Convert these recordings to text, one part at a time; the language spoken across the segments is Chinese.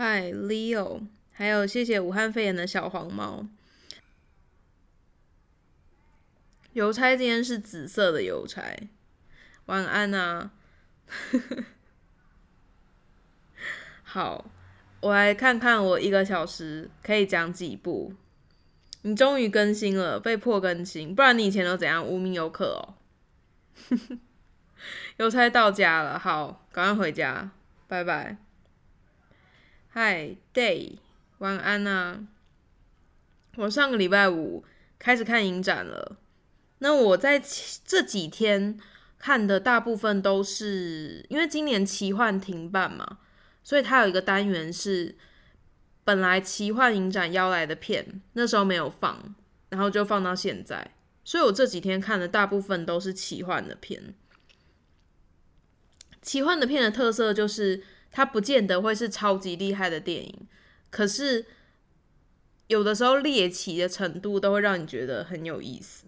嗨，Leo，还有谢谢武汉肺炎的小黄猫。邮差今天是紫色的邮差，晚安啊。好，我来看看我一个小时可以讲几部。你终于更新了，被迫更新，不然你以前都怎样？无名游客哦。邮差到家了，好，赶快回家，拜拜。嗨，Day，晚安啊。我上个礼拜五开始看影展了。那我在这几天看的大部分都是因为今年奇幻停办嘛，所以它有一个单元是本来奇幻影展邀来的片，那时候没有放，然后就放到现在。所以我这几天看的大部分都是奇幻的片。奇幻的片的特色就是它不见得会是超级厉害的电影，可是有的时候猎奇的程度都会让你觉得很有意思。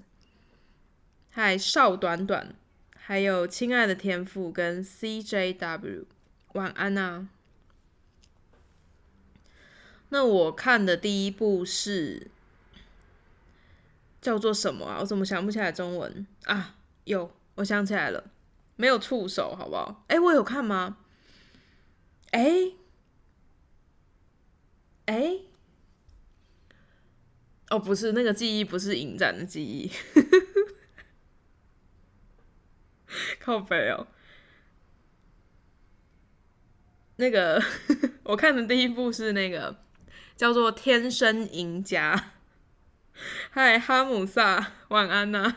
嗨，少短短，还有亲爱的天赋跟 CJW，晚安啊。那我看的第一部是叫做什么啊？我怎么想不起来中文啊？有，我想起来了，没有触手，好不好？哎，我有看吗？哎，哎，哦，不是，那个记忆不是影展的记忆。靠北哦，那个 我看的第一部是那个叫做《天生赢家》。嗨，哈姆萨，晚安呐！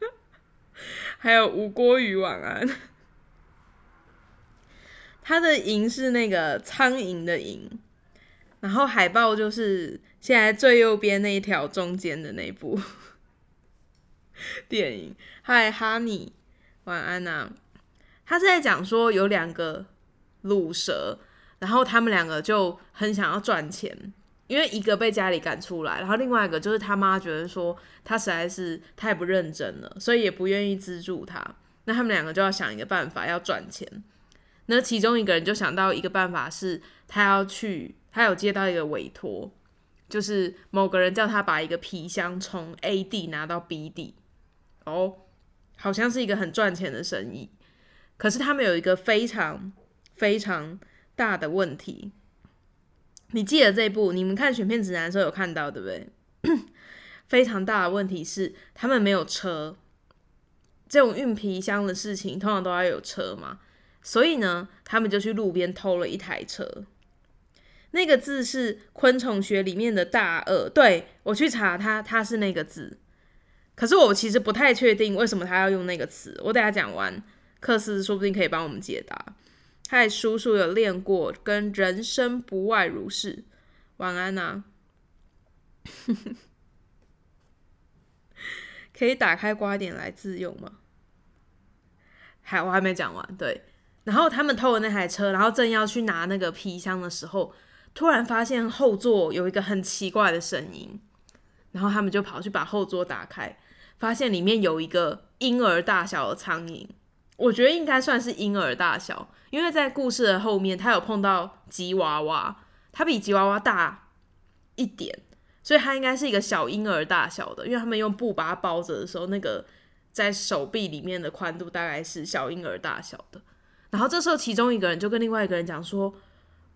还有吴郭宇，晚安。他的“赢”是那个苍蝇的“蝇”，然后海报就是现在最右边那一条中间的那部 电影。嗨，哈尼。晚安呐，他是在讲说有两个卤蛇，然后他们两个就很想要赚钱，因为一个被家里赶出来，然后另外一个就是他妈觉得说他实在是太不认真了，所以也不愿意资助他。那他们两个就要想一个办法要赚钱。那其中一个人就想到一个办法，是他要去，他有接到一个委托，就是某个人叫他把一个皮箱从 A 地拿到 B 地，哦。好像是一个很赚钱的生意，可是他们有一个非常非常大的问题。你记得这部？你们看选片指南的时候有看到对不对？非常大的问题是他们没有车。这种运皮箱的事情通常都要有车嘛，所以呢，他们就去路边偷了一台车。那个字是昆虫学里面的大鳄，对我去查它，它是那个字。可是我其实不太确定为什么他要用那个词。我等下讲完，克斯说不定可以帮我们解答。嗨，叔叔有练过，跟人生不外如是。晚安呐。可以打开瓜点来自用吗？还我还没讲完。对，然后他们偷了那台车，然后正要去拿那个皮箱的时候，突然发现后座有一个很奇怪的声音，然后他们就跑去把后座打开。发现里面有一个婴儿大小的苍蝇，我觉得应该算是婴儿大小，因为在故事的后面，他有碰到吉娃娃，它比吉娃娃大一点，所以它应该是一个小婴儿大小的。因为他们用布把它包着的时候，那个在手臂里面的宽度大概是小婴儿大小的。然后这时候，其中一个人就跟另外一个人讲说：“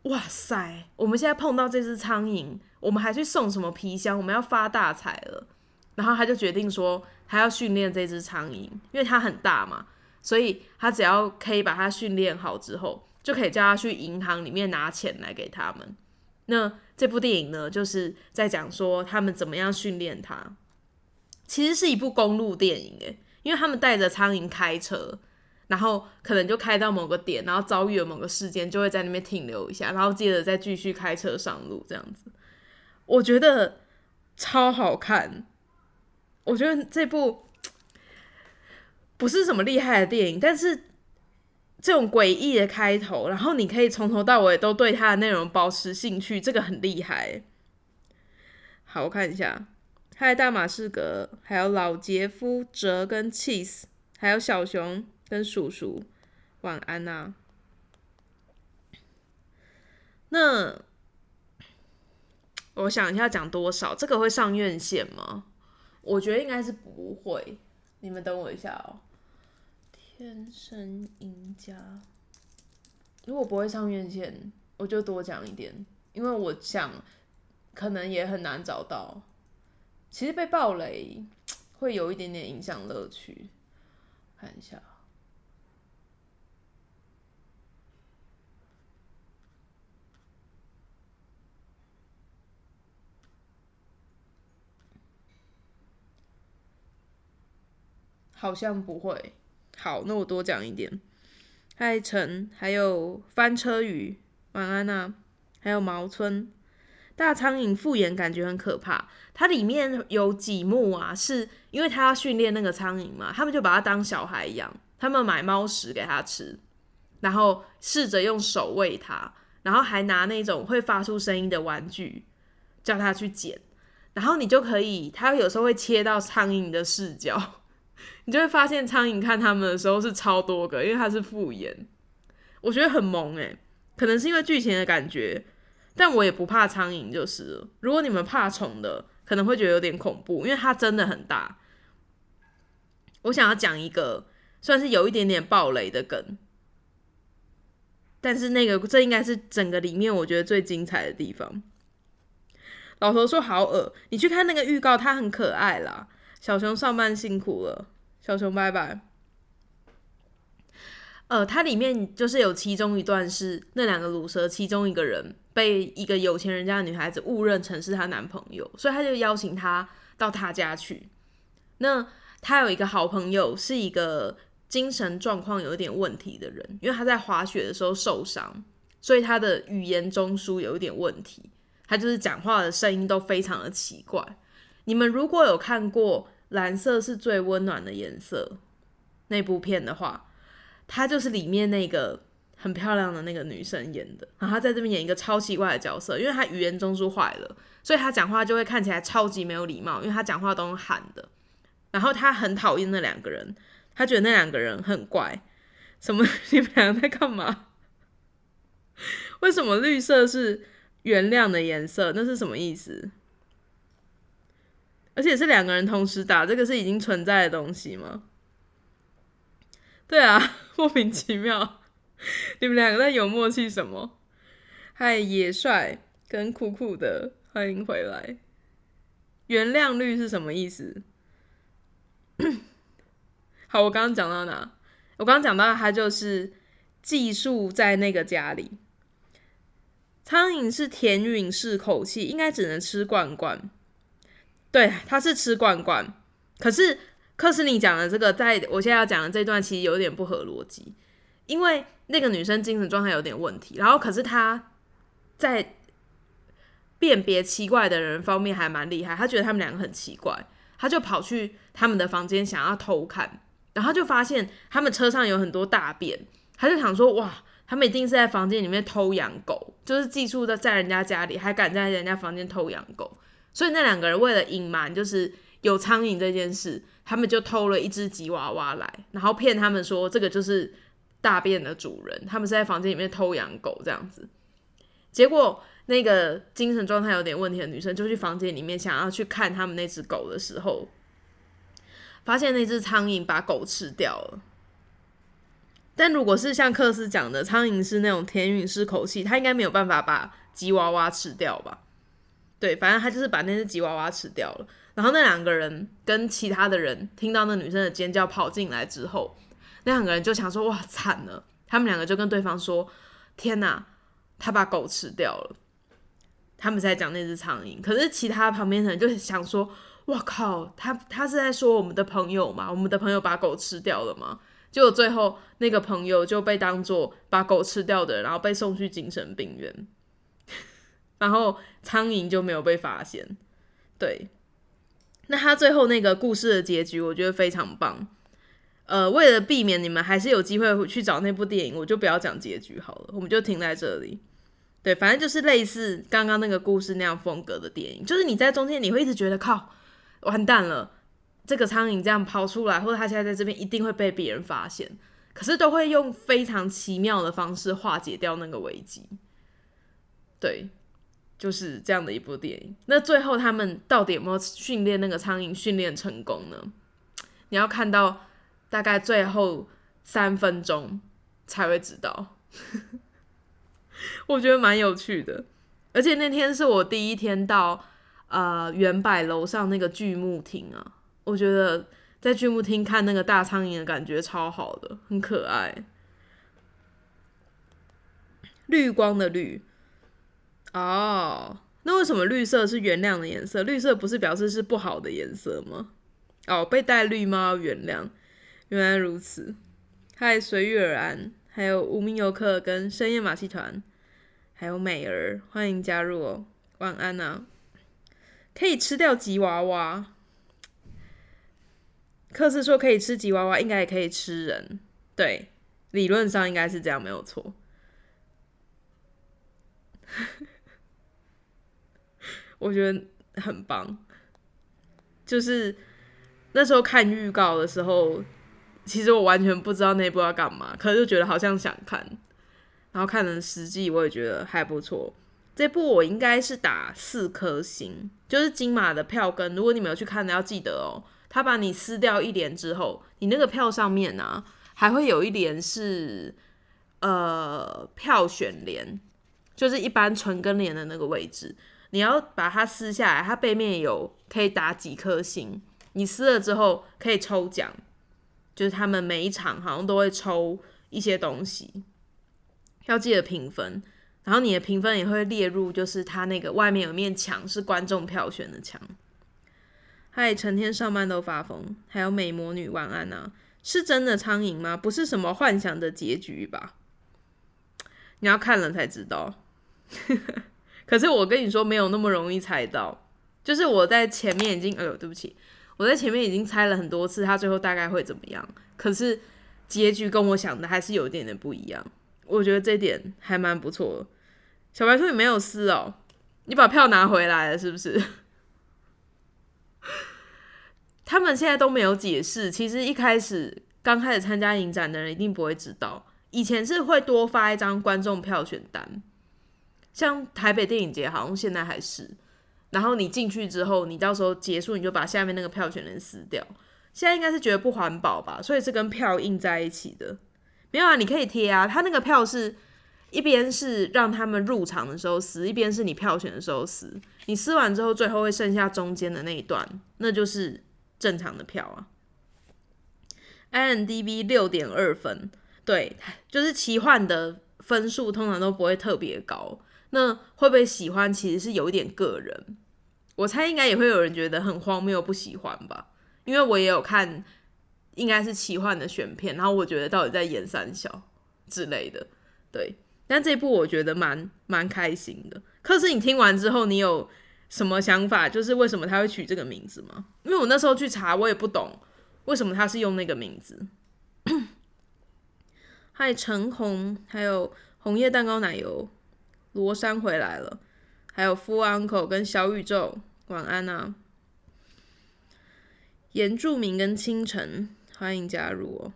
哇塞，我们现在碰到这只苍蝇，我们还去送什么皮箱？我们要发大财了。”然后他就决定说，他要训练这只苍蝇，因为它很大嘛，所以他只要可以把它训练好之后，就可以叫他去银行里面拿钱来给他们。那这部电影呢，就是在讲说他们怎么样训练它。其实是一部公路电影诶，因为他们带着苍蝇开车，然后可能就开到某个点，然后遭遇了某个事件，就会在那边停留一下，然后接着再继续开车上路这样子。我觉得超好看。我觉得这部不是什么厉害的电影，但是这种诡异的开头，然后你可以从头到尾都对它的内容保持兴趣，这个很厉害。好，我看一下，还有，大马士革，还有老杰夫、哲跟 Cheese，还有小熊跟叔叔，晚安呐。那我想一下讲多少，这个会上院线吗？我觉得应该是不会。你们等我一下哦。天生赢家，如果不会上院线，我就多讲一点，因为我想可能也很难找到。其实被暴雷会有一点点影响乐趣。看一下。好像不会。好，那我多讲一点。爱城，还有翻车鱼，晚安啊，还有毛村大苍蝇复眼，感觉很可怕。它里面有几幕啊，是因为他要训练那个苍蝇嘛，他们就把它当小孩一样，他们买猫食给它吃，然后试着用手喂它，然后还拿那种会发出声音的玩具叫它去捡，然后你就可以，它有时候会切到苍蝇的视角。你就会发现苍蝇看他们的时候是超多个，因为它是复眼，我觉得很萌诶，可能是因为剧情的感觉，但我也不怕苍蝇就是。如果你们怕虫的，可能会觉得有点恐怖，因为它真的很大。我想要讲一个算是有一点点暴雷的梗，但是那个这应该是整个里面我觉得最精彩的地方。老头说好恶，你去看那个预告，它很可爱啦。小熊上班辛苦了，小熊拜拜。呃，它里面就是有其中一段是那两个乳蛇，其中一个人被一个有钱人家的女孩子误认成是她男朋友，所以他就邀请她到他家去。那他有一个好朋友，是一个精神状况有点问题的人，因为他在滑雪的时候受伤，所以他的语言中枢有一点问题，他就是讲话的声音都非常的奇怪。你们如果有看过《蓝色是最温暖的颜色》那部片的话，她就是里面那个很漂亮的那个女生演的。然后她在这边演一个超奇怪的角色，因为她语言中枢坏了，所以她讲话就会看起来超级没有礼貌，因为她讲话都用喊的。然后她很讨厌那两个人，她觉得那两个人很怪。什么？你们两个在干嘛？为什么绿色是原谅的颜色？那是什么意思？而且是两个人同时打，这个是已经存在的东西吗？对啊，莫名其妙。你们两个在有默契什么？嗨，野帅跟酷酷的，欢迎回来。原谅率是什么意思？好，我刚刚讲到哪？我刚刚讲到他就是寄宿在那个家里。苍蝇是甜允式口气，应该只能吃罐罐。对，他是吃罐罐，可是克斯尼讲的这个，在我现在要讲的这段其实有点不合逻辑，因为那个女生精神状态有点问题，然后可是她在辨别奇怪的人方面还蛮厉害，她觉得他们两个很奇怪，她就跑去他们的房间想要偷看，然后就发现他们车上有很多大便，他就想说哇，他们一定是在房间里面偷养狗，就是寄宿在在人家家里，还敢在人家房间偷养狗。所以那两个人为了隐瞒就是有苍蝇这件事，他们就偷了一只吉娃娃来，然后骗他们说这个就是大便的主人，他们是在房间里面偷养狗这样子。结果那个精神状态有点问题的女生就去房间里面想要去看他们那只狗的时候，发现那只苍蝇把狗吃掉了。但如果是像克斯讲的，苍蝇是那种甜允式口气，它应该没有办法把吉娃娃吃掉吧？对，反正他就是把那只吉娃娃吃掉了。然后那两个人跟其他的人听到那女生的尖叫跑进来之后，那两个人就想说：“哇，惨了！”他们两个就跟对方说：“天哪，他把狗吃掉了。”他们在讲那只苍蝇，可是其他旁边的人就想说：“哇靠，他他是在说我们的朋友吗？我们的朋友把狗吃掉了吗？”结果最后那个朋友就被当做把狗吃掉的，然后被送去精神病院。然后苍蝇就没有被发现，对。那他最后那个故事的结局，我觉得非常棒。呃，为了避免你们还是有机会去找那部电影，我就不要讲结局好了，我们就停在这里。对，反正就是类似刚刚那个故事那样风格的电影，就是你在中间你会一直觉得靠，完蛋了，这个苍蝇这样跑出来，或者他现在在这边一定会被别人发现，可是都会用非常奇妙的方式化解掉那个危机。对，就是这样的一部电影。那最后他们到底有没有训练那个苍蝇训练成功呢？你要看到大概最后三分钟才会知道。我觉得蛮有趣的，而且那天是我第一天到呃原柏楼上那个剧目厅啊，我觉得在剧目厅看那个大苍蝇的感觉超好的，很可爱。绿光的绿，哦，那为什么绿色是原谅的颜色？绿色不是表示是不好的颜色吗？哦，被戴绿帽原谅，原来如此。嗨，随遇而安，还有无名游客跟深夜马戏团，还有美儿，欢迎加入哦。晚安呐，可以吃掉吉娃娃。克斯说可以吃吉娃娃，应该也可以吃人，对，理论上应该是这样，没有错。我觉得很棒，就是那时候看预告的时候，其实我完全不知道那部要干嘛，可是就觉得好像想看，然后看了实际，我也觉得还不错。这部我应该是打四颗星，就是金马的票根。如果你没有去看的，要记得哦，他把你撕掉一联之后，你那个票上面呢，还会有一联是呃票选联。就是一般纯跟联的那个位置，你要把它撕下来，它背面有可以打几颗星，你撕了之后可以抽奖，就是他们每一场好像都会抽一些东西，要记得评分，然后你的评分也会列入，就是它那个外面有面墙是观众票选的墙。嗨，成天上班都发疯，还有美魔女晚安啊，是真的苍蝇吗？不是什么幻想的结局吧？你要看了才知道。可是我跟你说，没有那么容易猜到。就是我在前面已经，哎呦，对不起，我在前面已经猜了很多次，他最后大概会怎么样。可是结局跟我想的还是有一点点不一样。我觉得这点还蛮不错。小白兔你没有撕哦，你把票拿回来了是不是？他们现在都没有解释。其实一开始刚开始参加影展的人一定不会知道，以前是会多发一张观众票选单。像台北电影节，好像现在还是，然后你进去之后，你到时候结束，你就把下面那个票选人撕掉。现在应该是觉得不环保吧，所以是跟票印在一起的。没有啊，你可以贴啊，他那个票是一边是让他们入场的时候撕，一边是你票选的时候撕。你撕完之后，最后会剩下中间的那一段，那就是正常的票啊。INDB 六点二分，对，就是奇幻的分数通常都不会特别高。那会不会喜欢？其实是有一点个人，我猜应该也会有人觉得很荒谬，不喜欢吧？因为我也有看，应该是奇幻的选片，然后我觉得到底在演三小之类的，对。但这部我觉得蛮蛮开心的。可是你听完之后，你有什么想法？就是为什么他会取这个名字吗？因为我那时候去查，我也不懂为什么他是用那个名字。嗨，橙红，还有红叶蛋糕奶油。罗山回来了，还有夫 uncle 跟小宇宙，晚安啊！原住民跟清晨，欢迎加入哦。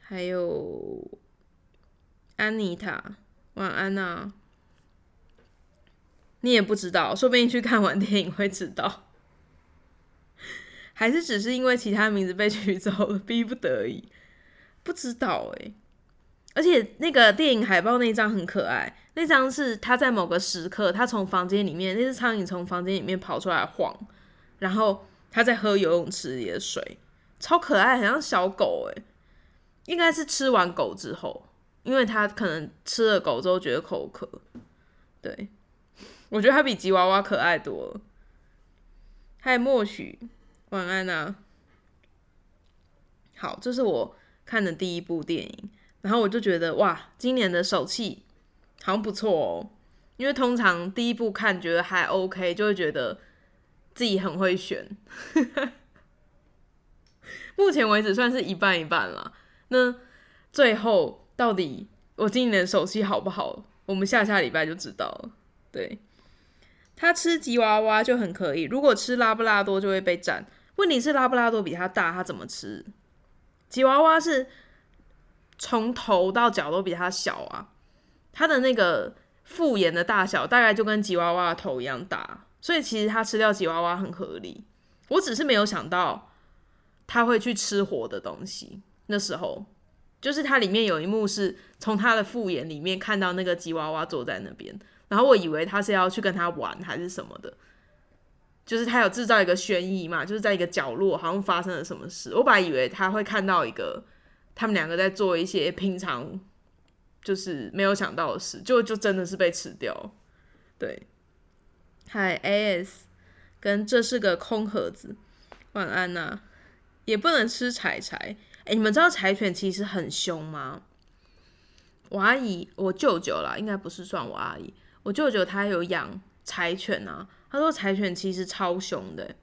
还有安妮塔，晚安啊！你也不知道，说不定去看完电影会知道，还是只是因为其他名字被取走了，逼不得已？不知道哎。而且那个电影海报那张很可爱，那张是他在某个时刻，他从房间里面，那只苍蝇从房间里面跑出来晃，然后他在喝游泳池里的水，超可爱，很像小狗诶，应该是吃完狗之后，因为他可能吃了狗之后觉得口渴，对，我觉得他比吉娃娃可爱多了。嗨，默许，晚安啊。好，这是我看的第一部电影。然后我就觉得哇，今年的手气好像不错哦。因为通常第一部看觉得还 OK，就会觉得自己很会选。目前为止算是一半一半了。那最后到底我今年的手气好不好？我们下下礼拜就知道了。对，他吃吉娃娃就很可以，如果吃拉布拉多就会被斩。问题是拉布拉多比他大，他怎么吃？吉娃娃是。从头到脚都比他小啊，它的那个复眼的大小大概就跟吉娃娃的头一样大，所以其实它吃掉吉娃娃很合理。我只是没有想到它会去吃活的东西。那时候就是它里面有一幕是从它的复眼里面看到那个吉娃娃坐在那边，然后我以为他是要去跟他玩还是什么的。就是他有制造一个悬疑嘛，就是在一个角落好像发生了什么事。我本来以为他会看到一个他们两个在做一些平常就是没有想到的事，就就真的是被吃掉。对，嗨 AS 跟这是个空盒子，晚安呐，也不能吃柴柴。哎，你们知道柴犬其实很凶吗？我阿姨，我舅舅啦，应该不是算我阿姨，我舅舅他有养柴犬啊。他说：“柴犬其实超凶的，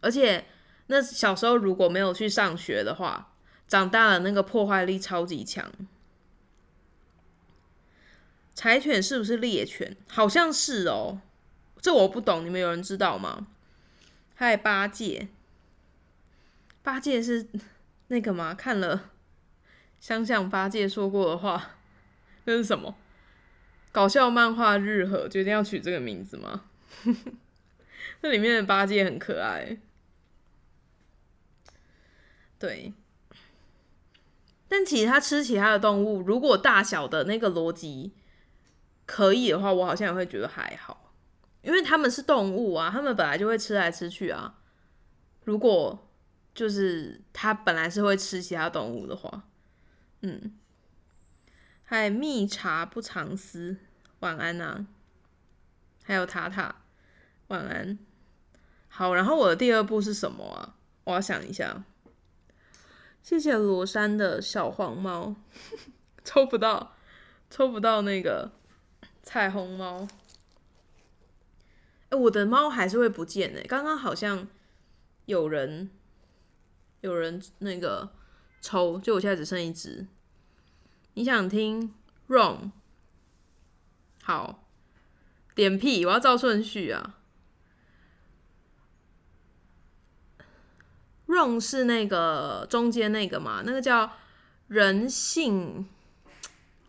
而且那小时候如果没有去上学的话，长大了那个破坏力超级强。柴犬是不是猎犬？好像是哦，这我不懂，你们有人知道吗？还有八戒，八戒是那个吗？看了想想八戒说过的话，那是什么？搞笑漫画日和决定要取这个名字吗？” 那里面的八戒很可爱，对。但其实它吃其他的动物，如果大小的那个逻辑可以的话，我好像也会觉得还好，因为他们是动物啊，他们本来就会吃来吃去啊。如果就是它本来是会吃其他动物的话，嗯。还蜜茶不藏私，晚安呐。还有塔塔。晚安，好。然后我的第二步是什么啊？我要想一下。谢谢罗山的小黄猫，抽不到，抽不到那个彩虹猫。哎，我的猫还是会不见哎。刚刚好像有人有人那个抽，就我现在只剩一只。你想听 wrong？好，点屁！我要照顺序啊。wrong 是那个中间那个嘛？那个叫人性，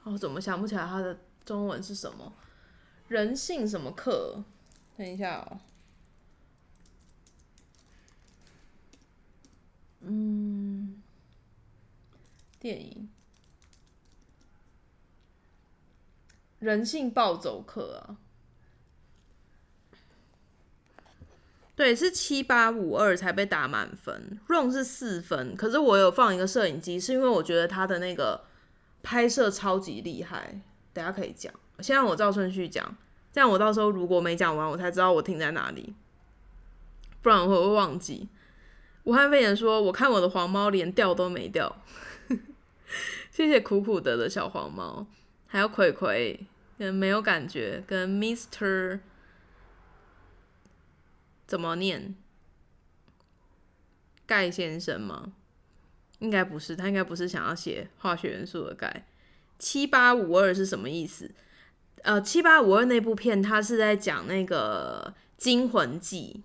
哦，怎么想不起来它的中文是什么？人性什么课？等一下哦，嗯，电影人性暴走课啊。对，是七八五二才被打满分，run 是四分。可是我有放一个摄影机，是因为我觉得他的那个拍摄超级厉害。等下可以讲，先让我照顺序讲，这样我到时候如果没讲完，我才知道我停在哪里，不然我会忘记。武汉肺炎说，我看我的黄猫连掉都没掉，谢谢苦苦的的小黄猫，还有葵葵跟没有感觉跟 Mister。怎么念？盖先生吗？应该不是，他应该不是想要写化学元素的钙。七八五二是什么意思？呃，七八五二那部片，他是在讲那个《惊魂记》。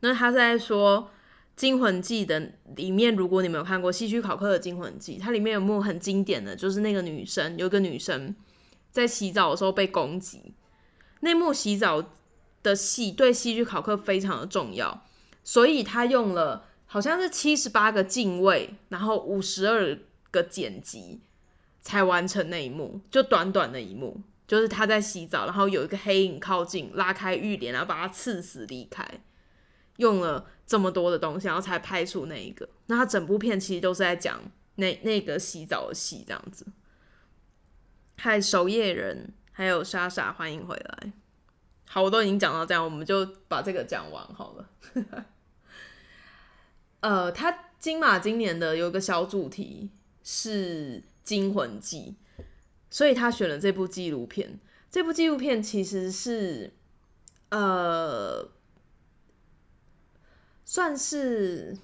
那他在说《惊魂记》的里面，如果你没有看过希区考克的《惊魂记》，它里面有幕很经典的就是那个女生，有个女生在洗澡的时候被攻击，那幕洗澡。的戏对戏剧考克非常的重要，所以他用了好像是七十八个镜位，然后五十二个剪辑才完成那一幕，就短短的一幕，就是他在洗澡，然后有一个黑影靠近，拉开浴帘，然后把他刺死离开，用了这么多的东西，然后才拍出那一个。那他整部片其实都是在讲那那个洗澡的戏，这样子。嗨，守夜人，还有莎莎，欢迎回来。好，我都已经讲到这样，我们就把这个讲完好了。呃，他金马今年的有一个小主题是《惊魂记》，所以他选了这部纪录片。这部纪录片其实是呃，算是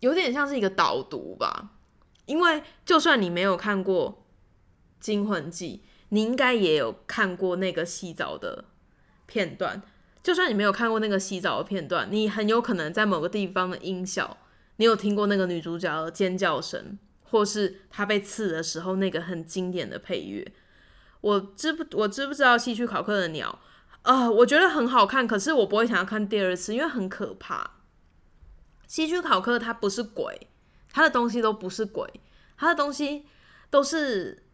有点像是一个导读吧，因为就算你没有看过。《惊魂记》，你应该也有看过那个洗澡的片段。就算你没有看过那个洗澡的片段，你很有可能在某个地方的音效，你有听过那个女主角的尖叫声，或是她被刺的时候那个很经典的配乐。我知不我知不知道希区考克的鸟？啊，我觉得很好看，可是我不会想要看第二次，因为很可怕。希区考克它不是鬼，它的东西都不是鬼，它的东西都是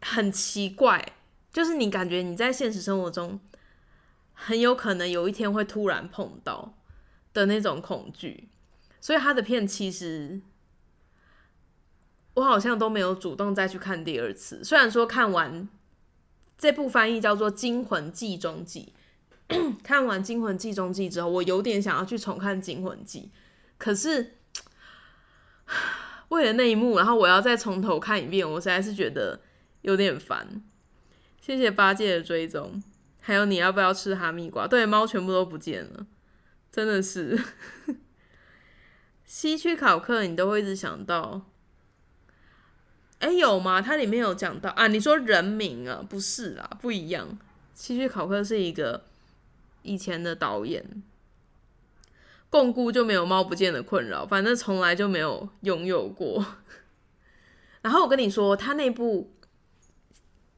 很奇怪，就是你感觉你在现实生活中很有可能有一天会突然碰到的那种恐惧，所以他的片其实。我好像都没有主动再去看第二次。虽然说看完这部翻译叫做《惊魂记中记》，看完《惊魂记中记》之后，我有点想要去重看《惊魂记》，可是 为了那一幕，然后我要再从头看一遍，我实在是觉得有点烦。谢谢八戒的追踪，还有你要不要吃哈密瓜？对，猫全部都不见了，真的是。西区考克，你都会一直想到。哎，有吗？它里面有讲到啊？你说人名啊？不是啦，不一样。西区考克是一个以前的导演，共估就没有猫不见的困扰，反正从来就没有拥有过。然后我跟你说，他那部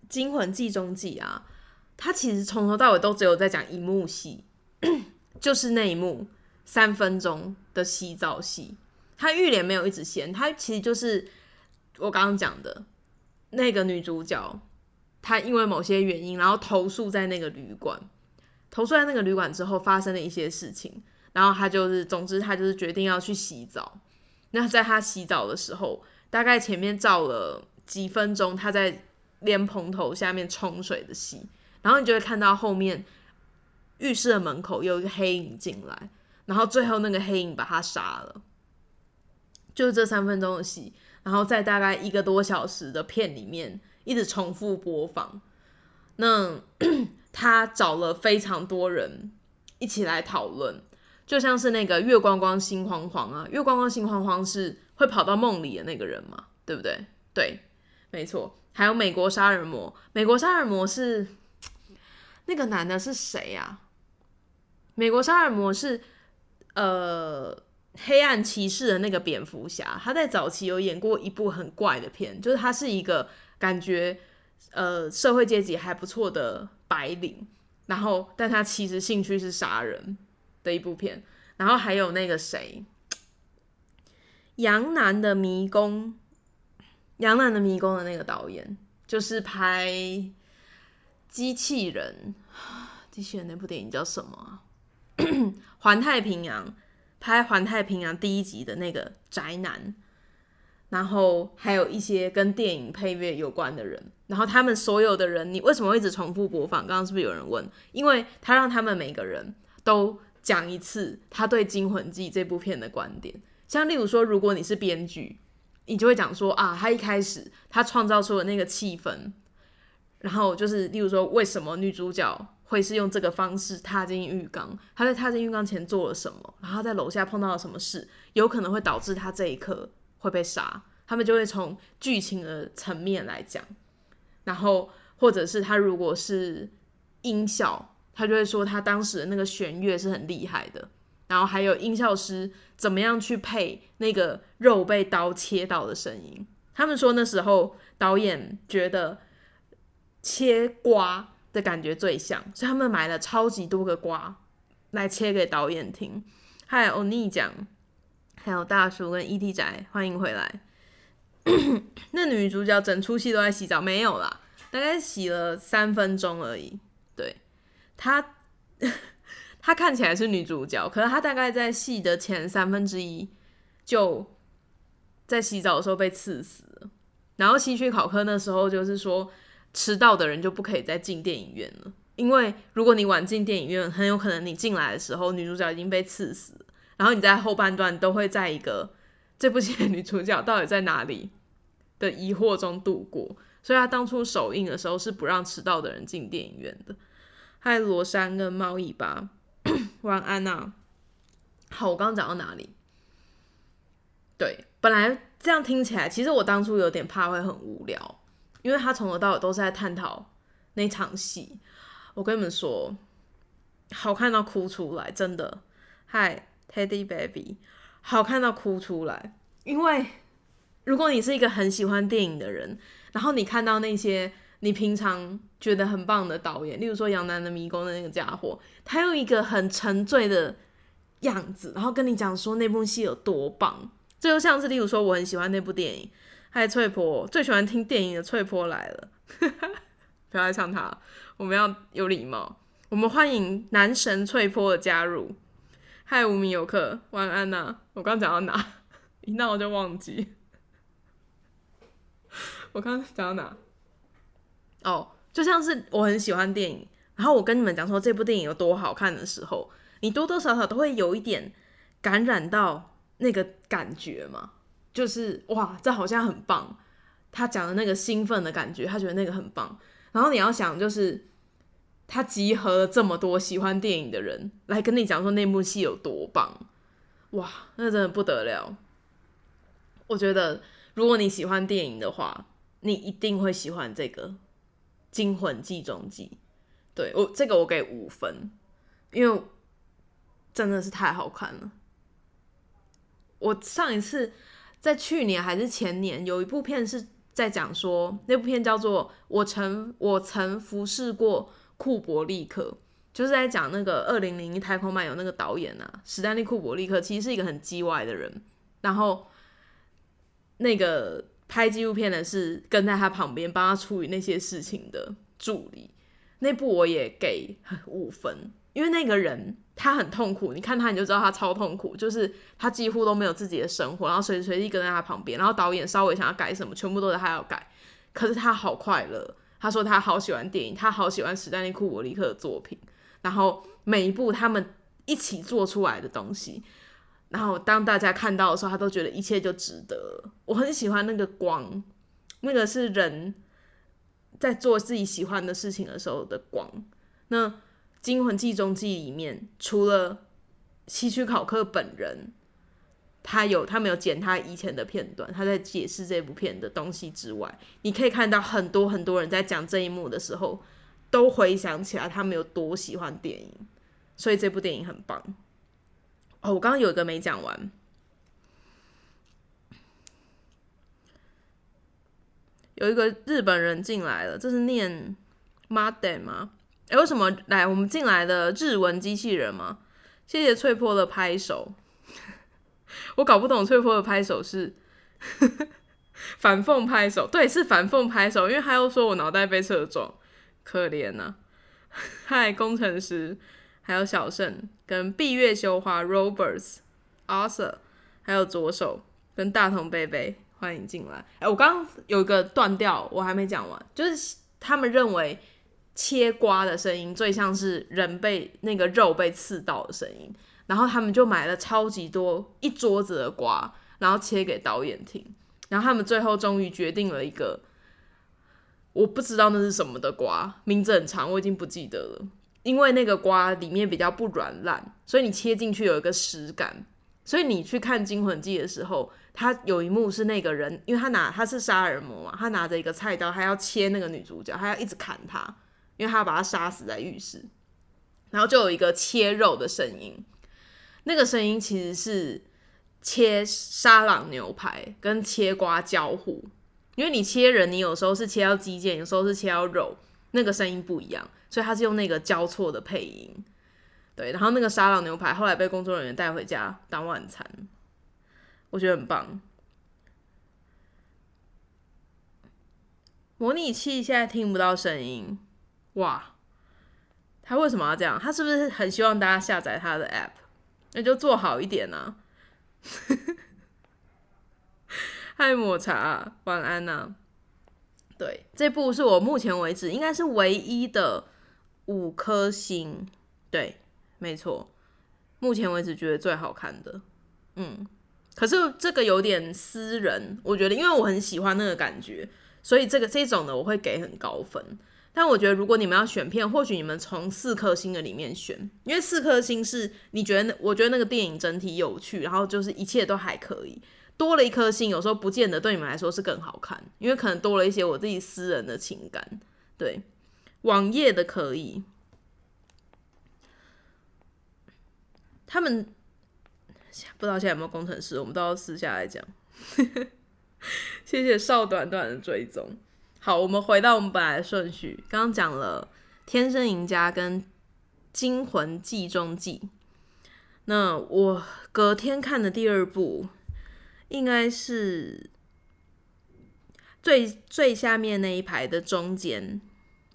《惊魂记中记》啊，他其实从头到尾都只有在讲一幕戏，就是那一幕三分钟的洗澡戏。他浴帘没有一直掀，他其实就是。我刚刚讲的那个女主角，她因为某些原因，然后投诉在那个旅馆，投诉在那个旅馆之后发生了一些事情，然后她就是，总之她就是决定要去洗澡。那在她洗澡的时候，大概前面照了几分钟，她在莲蓬头下面冲水的戏，然后你就会看到后面浴室的门口有一个黑影进来，然后最后那个黑影把他杀了，就是这三分钟的戏。然后在大概一个多小时的片里面一直重复播放，那 他找了非常多人一起来讨论，就像是那个月光光心慌慌啊，月光光心慌慌是会跑到梦里的那个人嘛，对不对？对，没错。还有美国杀人魔，美国杀人魔是 那个男的是谁呀？美国杀人魔是呃。黑暗骑士的那个蝙蝠侠，他在早期有演过一部很怪的片，就是他是一个感觉呃社会阶级还不错的白领，然后但他其实兴趣是杀人的一部片。然后还有那个谁，杨南的迷宫，杨南的迷宫的那个导演，就是拍机器人，机器人那部电影叫什么？环太平洋。拍《环太平洋》第一集的那个宅男，然后还有一些跟电影配乐有关的人，然后他们所有的人，你为什么一直重复播放？刚刚是不是有人问？因为他让他们每个人都讲一次他对《惊魂记》这部片的观点。像例如说，如果你是编剧，你就会讲说啊，他一开始他创造出了那个气氛，然后就是例如说，为什么女主角？会是用这个方式踏进浴缸，他在踏进浴缸前做了什么？然后在楼下碰到了什么事，有可能会导致他这一刻会被杀。他们就会从剧情的层面来讲，然后或者是他如果是音效，他就会说他当时的那个弦乐是很厉害的。然后还有音效师怎么样去配那个肉被刀切到的声音？他们说那时候导演觉得切瓜。的感觉最像，所以他们买了超级多个瓜来切给导演听。嗨，欧尼讲，还有大叔跟 ET 仔，欢迎回来。那女主角整出戏都在洗澡，没有啦，大概洗了三分钟而已。对，她 她看起来是女主角，可是她大概在戏的前三分之一就在洗澡的时候被刺死了。然后希区考科那时候就是说。迟到的人就不可以再进电影院了，因为如果你晚进电影院，很有可能你进来的时候女主角已经被刺死，然后你在后半段都会在一个这部戏的女主角到底在哪里的疑惑中度过。所以他当初首映的时候是不让迟到的人进电影院的。嗨，罗山跟猫尾巴，晚安呐。好，我刚刚讲到哪里？对，本来这样听起来，其实我当初有点怕会很无聊。因为他从头到尾都是在探讨那场戏，我跟你们说，好看到哭出来，真的。嗨，Teddy Baby，好看到哭出来。因为如果你是一个很喜欢电影的人，然后你看到那些你平常觉得很棒的导演，例如说《杨楠的迷宫》的那个家伙，他用一个很沉醉的样子，然后跟你讲说那部戏有多棒，这就像是例如说我很喜欢那部电影，嗨翠婆最喜欢听电影的翠婆来了，不要再唱他，我们要有礼貌，我们欢迎男神翠婆的加入。嗨，无名游客，晚安呐！我刚讲到哪？一闹就忘记。我刚刚讲到哪？哦，就像是我很喜欢电影，然后我跟你们讲说这部电影有多好看的时候，你多多少少都会有一点感染到那个感觉嘛，就是哇，这好像很棒。他讲的那个兴奋的感觉，他觉得那个很棒。然后你要想，就是他集合了这么多喜欢电影的人来跟你讲说那部戏有多棒，哇，那真的不得了。我觉得如果你喜欢电影的话，你一定会喜欢这个《惊魂记中记》，对我这个我给五分，因为真的是太好看了。我上一次在去年还是前年有一部片是在讲说，那部片叫做《我曾我曾服侍过库伯利克》，就是在讲那个二零零一太空漫游那个导演啊，史丹利库伯利克其实是一个很叽歪的人，然后那个。拍纪录片的是跟在他旁边帮他处理那些事情的助理，那部我也给五分，因为那个人他很痛苦，你看他你就知道他超痛苦，就是他几乎都没有自己的生活，然后随时随地跟在他旁边，然后导演稍微想要改什么，全部都是他要改，可是他好快乐，他说他好喜欢电影，他好喜欢史丹利库伯利克的作品，然后每一部他们一起做出来的东西。然后当大家看到的时候，他都觉得一切就值得。我很喜欢那个光，那个是人在做自己喜欢的事情的时候的光。那《惊魂记中记》里面，除了希区考克本人，他有他没有剪他以前的片段，他在解释这部片的东西之外，你可以看到很多很多人在讲这一幕的时候，都回想起来他们有多喜欢电影，所以这部电影很棒。哦，我刚刚有一个没讲完，有一个日本人进来了，这是念牡丹吗？哎，为什么来我们进来的日文机器人吗？谢谢翠坡的拍手，我搞不懂翠坡的拍手是 反凤拍手，对，是反凤拍手，因为他又说我脑袋被车撞，可怜呐！嗨，工程师。还有小盛跟闭月羞花，Roberts、Arthur，还有左手跟大同贝贝，欢迎进来。哎，我刚刚有一个断掉，我还没讲完，就是他们认为切瓜的声音最像是人被那个肉被刺到的声音，然后他们就买了超级多一桌子的瓜，然后切给导演听，然后他们最后终于决定了一个我不知道那是什么的瓜，名字很长，我已经不记得了。因为那个瓜里面比较不软烂，所以你切进去有一个实感。所以你去看《惊魂记》的时候，他有一幕是那个人，因为他拿他是杀人魔嘛，他拿着一个菜刀，他要切那个女主角，他要一直砍她，因为他要把他杀死在浴室。然后就有一个切肉的声音，那个声音其实是切沙朗牛排跟切瓜交互，因为你切人，你有时候是切到肌腱，有时候是切到肉，那个声音不一样。所以他是用那个交错的配音，对，然后那个沙朗牛排后来被工作人员带回家当晚餐，我觉得很棒。模拟器现在听不到声音，哇，他为什么要这样？他是不是很希望大家下载他的 App？那就做好一点啊！嗨，抹茶，晚安呐。对，这部是我目前为止应该是唯一的。五颗星，对，没错，目前为止觉得最好看的，嗯，可是这个有点私人，我觉得，因为我很喜欢那个感觉，所以这个这种的我会给很高分。但我觉得，如果你们要选片，或许你们从四颗星的里面选，因为四颗星是你觉得，我觉得那个电影整体有趣，然后就是一切都还可以。多了一颗星，有时候不见得对你们来说是更好看，因为可能多了一些我自己私人的情感，对。网页的可以，他们不知道现在有没有工程师，我们都要私下来讲。谢谢少短短的追踪。好，我们回到我们本来的顺序，刚刚讲了《天生赢家》跟《惊魂记中记》。那我隔天看的第二部，应该是最最下面那一排的中间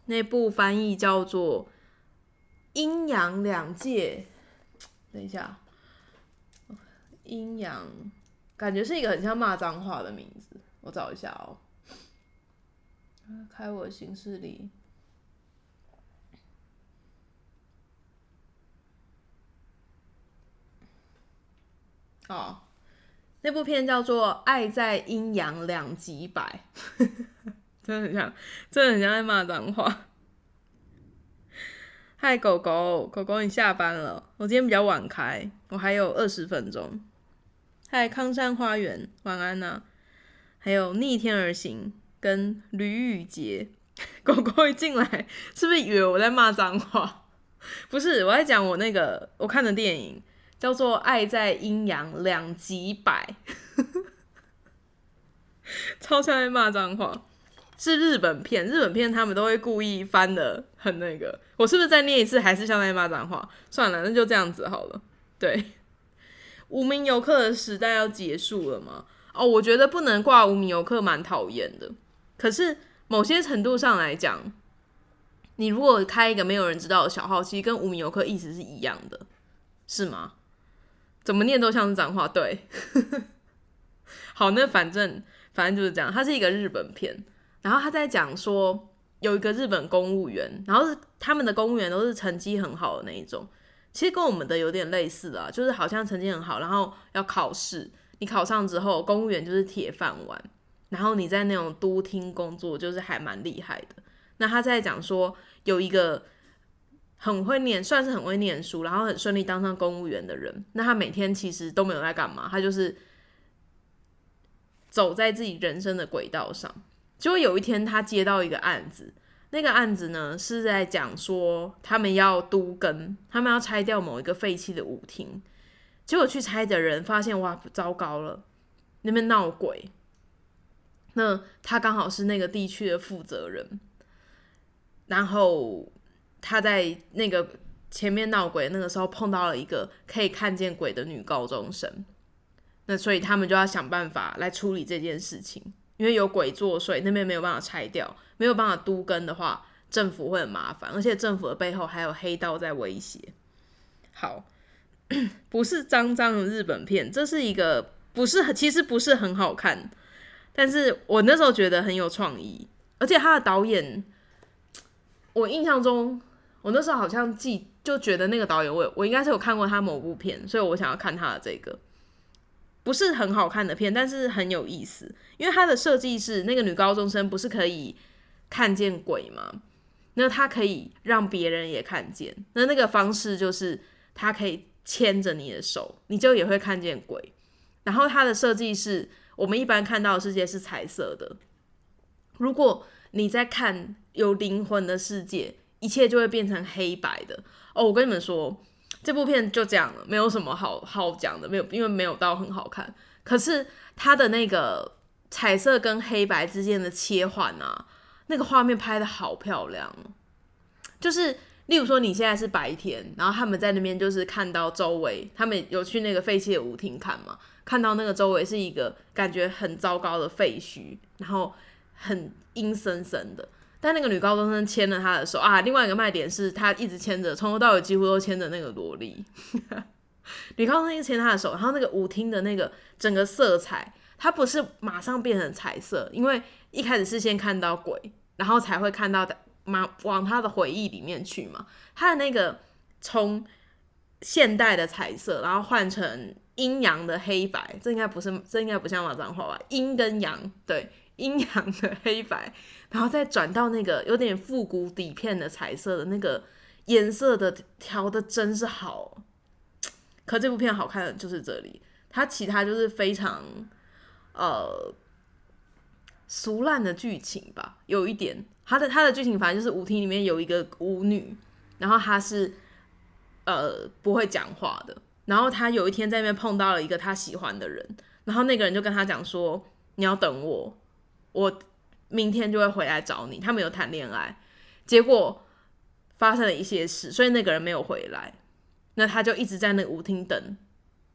那部，翻译叫做《阴阳两界》。等一下，阴阳感觉是一个很像骂脏话的名字，我找一下哦。开我行事历。哦，那部片叫做《爱在阴阳两极百》，真的很像，真的很像在骂脏话。嗨，狗狗，狗狗，你下班了？我今天比较晚开，我还有二十分钟。嗨，康山花园，晚安呐。还有逆天而行跟吕宇杰，狗狗一进来，是不是以为我在骂脏话？不是，我在讲我那个我看的电影。叫做《爱在阴阳两极百》，超像在骂脏话，是日本片。日本片他们都会故意翻的很那个。我是不是再念一次，还是像在骂脏话？算了，那就这样子好了。对，无名游客的时代要结束了吗？哦，我觉得不能挂无名游客，蛮讨厌的。可是某些程度上来讲，你如果开一个没有人知道的小号，其实跟无名游客意思是一样的，是吗？怎么念都像是脏话，对。好，那反正反正就是这样。它是一个日本片，然后他在讲说有一个日本公务员，然后他们的公务员都是成绩很好的那一种，其实跟我们的有点类似啊，就是好像成绩很好，然后要考试，你考上之后，公务员就是铁饭碗，然后你在那种都厅工作，就是还蛮厉害的。那他在讲说有一个。很会念，算是很会念书，然后很顺利当上公务员的人。那他每天其实都没有在干嘛，他就是走在自己人生的轨道上。结果有一天，他接到一个案子，那个案子呢是在讲说他们要都根，他们要拆掉某一个废弃的舞厅。结果去拆的人发现，哇，糟糕了，那边闹鬼。那他刚好是那个地区的负责人，然后。他在那个前面闹鬼那个时候碰到了一个可以看见鬼的女高中生，那所以他们就要想办法来处理这件事情，因为有鬼作祟，那边没有办法拆掉，没有办法都根的话，政府会很麻烦，而且政府的背后还有黑道在威胁。好，不是脏脏的日本片，这是一个不是其实不是很好看，但是我那时候觉得很有创意，而且他的导演，我印象中。我那时候好像记就觉得那个导演，我我应该是有看过他某部片，所以我想要看他的这个，不是很好看的片，但是很有意思，因为他的设计是那个女高中生不是可以看见鬼吗？那他可以让别人也看见，那那个方式就是他可以牵着你的手，你就也会看见鬼。然后他的设计是我们一般看到的世界是彩色的，如果你在看有灵魂的世界。一切就会变成黑白的哦！我跟你们说，这部片就这样了，没有什么好好讲的，没有，因为没有到很好看。可是它的那个彩色跟黑白之间的切换啊，那个画面拍的好漂亮。就是例如说，你现在是白天，然后他们在那边就是看到周围，他们有去那个废弃的舞厅看嘛，看到那个周围是一个感觉很糟糕的废墟，然后很阴森森的。但那个女高中生牵了他的手啊！另外一个卖点是她一直牵着，从头到尾几乎都牵着那个萝莉。女高中生牵他的手，然后那个舞厅的那个整个色彩，它不是马上变成彩色，因为一开始是先看到鬼，然后才会看到的，往往他的回忆里面去嘛。他的那个从现代的彩色，然后换成阴阳的黑白，这应该不是，这应该不像马脏话吧？阴跟阳，对，阴阳的黑白。然后再转到那个有点复古底片的彩色的那个颜色的调的真是好，可这部片好看的就是这里，它其他就是非常呃俗烂的剧情吧，有一点他的他的剧情反正就是舞厅里面有一个舞女，然后她是呃不会讲话的，然后她有一天在那边碰到了一个她喜欢的人，然后那个人就跟她讲说。你要等我，我明天就会回来找你。他们有谈恋爱，结果发生了一些事，所以那个人没有回来。那他就一直在那个舞厅等，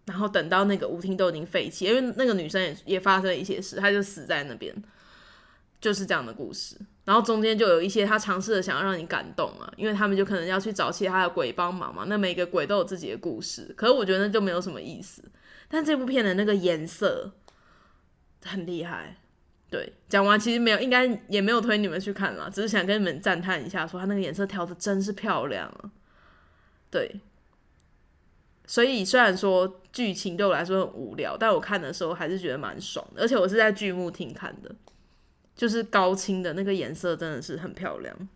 然后等到那个舞厅都已经废弃，因为那个女生也也发生了一些事，他就死在那边，就是这样的故事。然后中间就有一些他尝试的想要让你感动啊，因为他们就可能要去找其他的鬼帮忙嘛。那每个鬼都有自己的故事，可是我觉得那就没有什么意思。但这部片的那个颜色很厉害，对，讲完其实没有，应该也没有推你们去看了，只是想跟你们赞叹一下，说他那个颜色调的真是漂亮啊，对。所以虽然说剧情对我来说很无聊，但我看的时候还是觉得蛮爽的，而且我是在剧目厅看的，就是高清的那个颜色真的是很漂亮。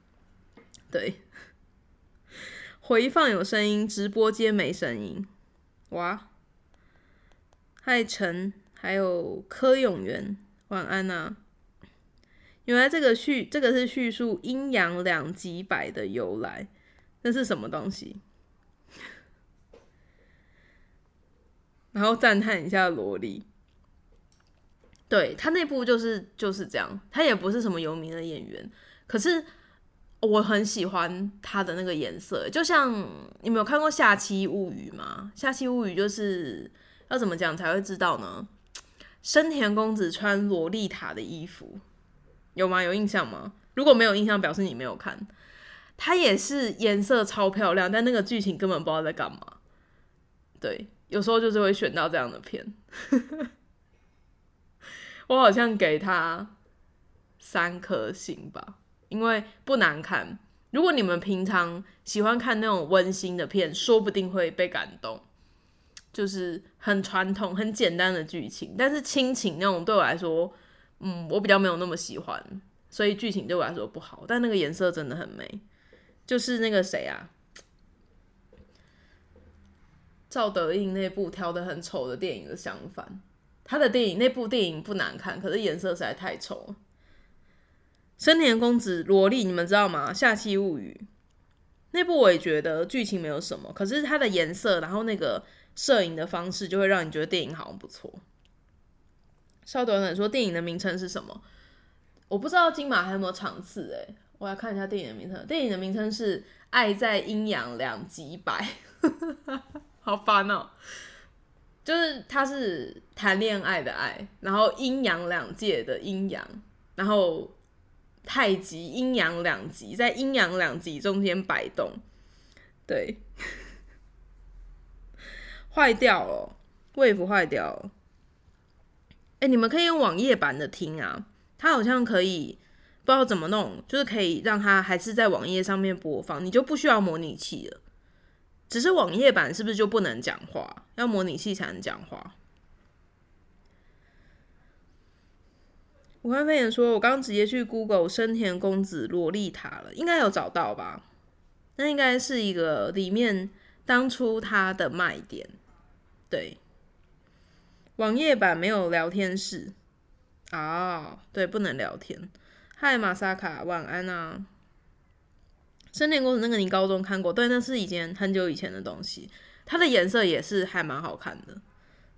对，回放有声音，直播间没声音。哇！嗨陈，还有柯永元，晚安呐。原来这个叙这个是叙述阴阳两极摆的由来，那是什么东西？然后赞叹一下萝莉，对他那部就是就是这样，他也不是什么有名的演员，可是我很喜欢他的那个颜色，就像你没有看过《下期物语》吗？《下期物语》就是要怎么讲才会知道呢？生田公子穿洛丽塔的衣服有吗？有印象吗？如果没有印象，表示你没有看。他也是颜色超漂亮，但那个剧情根本不知道在干嘛。对。有时候就是会选到这样的片，我好像给他三颗星吧，因为不难看。如果你们平常喜欢看那种温馨的片，说不定会被感动。就是很传统、很简单的剧情，但是亲情那种对我来说，嗯，我比较没有那么喜欢，所以剧情对我来说不好。但那个颜色真的很美，就是那个谁啊？赵德胤那部挑的很丑的电影的相反，他的电影那部电影不难看，可是颜色实在太丑了。生田公子萝莉，你们知道吗？《下期物语》那部我也觉得剧情没有什么，可是它的颜色，然后那个摄影的方式，就会让你觉得电影好像不错。稍等等，说电影的名称是什么？我不知道金马还有没有场次哎，我来看一下电影的名称。电影的名称是《爱在阴阳两极摆》。好烦哦！就是他是谈恋爱的爱，然后阴阳两界的阴阳，然后太极阴阳两极在阴阳两极中间摆动，对，坏掉了，胃不坏掉了。哎，你们可以用网页版的听啊，它好像可以不知道怎么弄，就是可以让它还是在网页上面播放，你就不需要模拟器了。只是网页版是不是就不能讲话？要模拟器才能讲话。武汉肺炎说：“我刚直接去 Google 生田公子洛丽塔了，应该有找到吧？那应该是一个里面当初它的卖点。对，网页版没有聊天室啊，对，不能聊天。嗨，玛萨卡，晚安啊。”生田公子那个你高中看过？对，那是以前很久以前的东西。它的颜色也是还蛮好看的，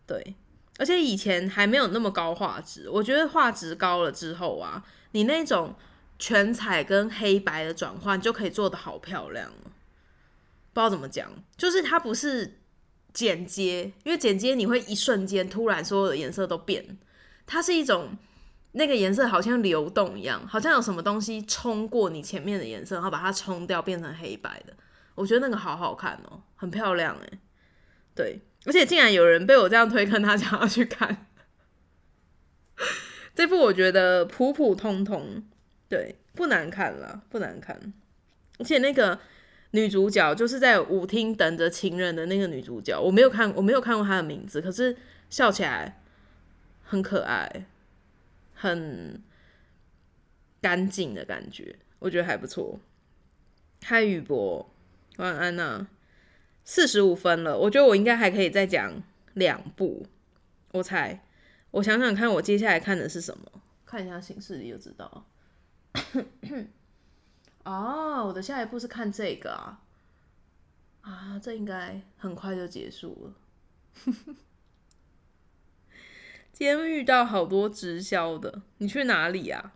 对。而且以前还没有那么高画质，我觉得画质高了之后啊，你那种全彩跟黑白的转换就可以做的好漂亮了。不知道怎么讲，就是它不是剪接，因为剪接你会一瞬间突然所有的颜色都变，它是一种。那个颜色好像流动一样，好像有什么东西冲过你前面的颜色，然后把它冲掉，变成黑白的。我觉得那个好好看哦，很漂亮哎。对，而且竟然有人被我这样推坑，他想要去看这部，我觉得普普通通，对，不难看了，不难看。而且那个女主角就是在舞厅等着情人的那个女主角，我没有看，我没有看过她的名字，可是笑起来很可爱。很干净的感觉，我觉得还不错。嗨，雨博，晚安呐。四十五分了，我觉得我应该还可以再讲两部。我猜，我想想看，我接下来看的是什么？看一下形式你就知道。哦，我的下一步是看这个啊。啊，这应该很快就结束了。今天遇到好多直销的，你去哪里啊？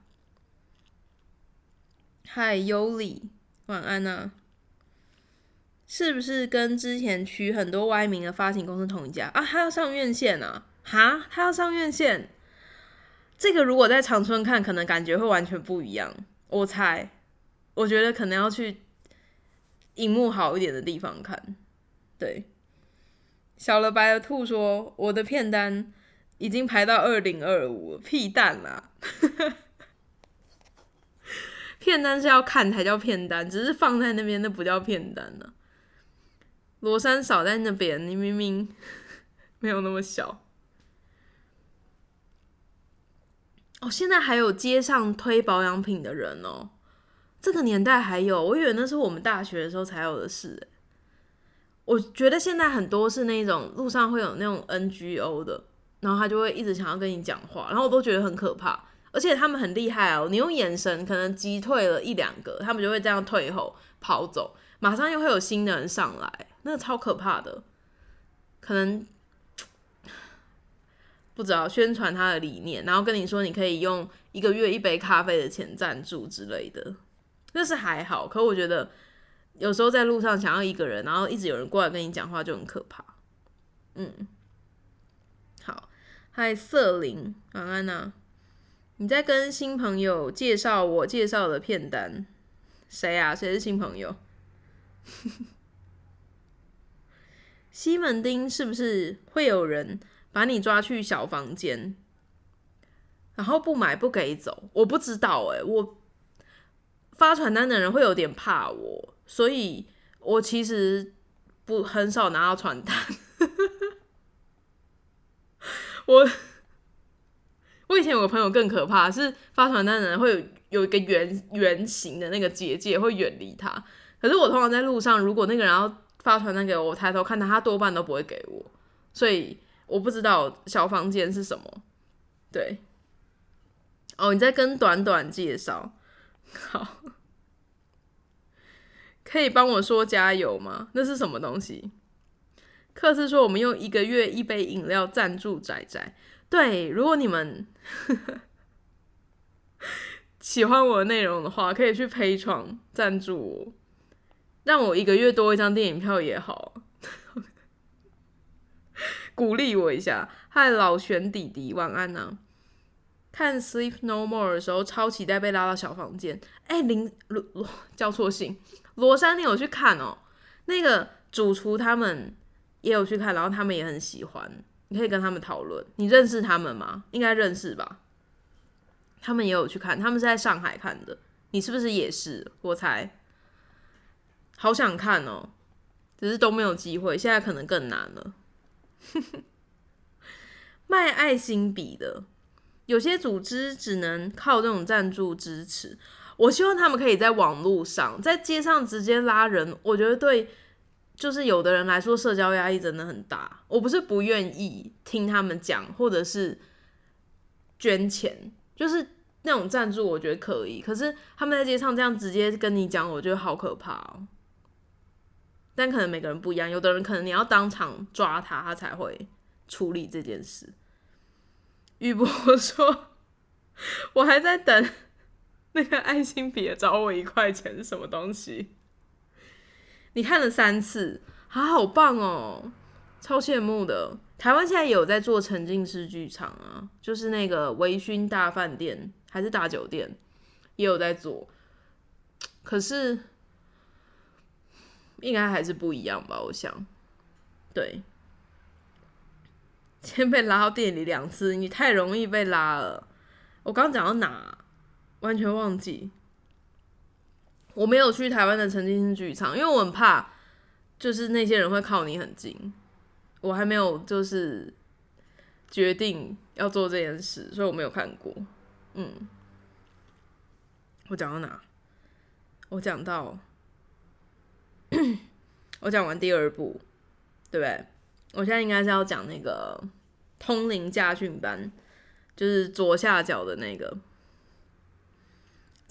嗨，尤里，晚安啊！是不是跟之前取很多歪名的发行公司同一家啊？他要上院线啊？哈，他要上院线？这个如果在长春看，可能感觉会完全不一样。我猜，我觉得可能要去荧幕好一点的地方看。对，小了白的兔说：“我的片单。”已经排到二零二五，屁蛋啦！片单是要看才叫片单，只是放在那边那不叫片单呢。罗山少在那边，你明明 没有那么小。哦，现在还有街上推保养品的人哦，这个年代还有，我以为那是我们大学的时候才有的事。我觉得现在很多是那种路上会有那种 NGO 的。然后他就会一直想要跟你讲话，然后我都觉得很可怕。而且他们很厉害哦，你用眼神可能击退了一两个，他们就会这样退后跑走，马上又会有新的人上来，那个超可怕的。可能不知道宣传他的理念，然后跟你说你可以用一个月一杯咖啡的钱赞助之类的，那是还好。可我觉得有时候在路上想要一个人，然后一直有人过来跟你讲话，就很可怕。嗯。嗨，瑟琳，晚安呐！你在跟新朋友介绍我介绍的片单？谁啊？谁是新朋友？西门町是不是会有人把你抓去小房间，然后不买不给走？我不知道哎，我发传单的人会有点怕我，所以我其实不很少拿到传单。我我以前有个朋友更可怕，是发传单的人会有有一个圆圆形的那个结界，会远离他。可是我通常在路上，如果那个人要发传单给我，我抬头看他，他多半都不会给我。所以我不知道小房间是什么。对，哦，你在跟短短介绍，好，可以帮我说加油吗？那是什么东西？克斯说：“我们用一个月一杯饮料赞助仔仔。对，如果你们 喜欢我的内容的话，可以去陪床赞助我，让我一个月多一张电影票也好，鼓励我一下。嗨，老玄弟弟，晚安呐！看《Sleep No More》的时候，超期待被拉到小房间。哎，林罗罗叫错信，罗山，你有去看哦？那个主厨他们。”也有去看，然后他们也很喜欢，你可以跟他们讨论。你认识他们吗？应该认识吧。他们也有去看，他们是在上海看的。你是不是也是？我猜。好想看哦，只是都没有机会。现在可能更难了。卖爱心笔的，有些组织只能靠这种赞助支持。我希望他们可以在网络上，在街上直接拉人。我觉得对。就是有的人来说，社交压力真的很大。我不是不愿意听他们讲，或者是捐钱，就是那种赞助，我觉得可以。可是他们在街上这样直接跟你讲，我觉得好可怕哦。但可能每个人不一样，有的人可能你要当场抓他，他才会处理这件事。玉博说：“ 我还在等那个爱心笔找我一块钱是什么东西。”你看了三次，啊，好棒哦，超羡慕的。台湾现在也有在做沉浸式剧场啊，就是那个微醺大饭店还是大酒店，也有在做。可是应该还是不一样吧？我想，对，先被拉到店里两次，你太容易被拉了。我刚讲到哪？完全忘记。我没有去台湾的沉浸式剧场，因为我很怕，就是那些人会靠你很近。我还没有就是决定要做这件事，所以我没有看过。嗯，我讲到哪？我讲到，我讲完第二部，对不对？我现在应该是要讲那个通灵驾训班，就是左下角的那个。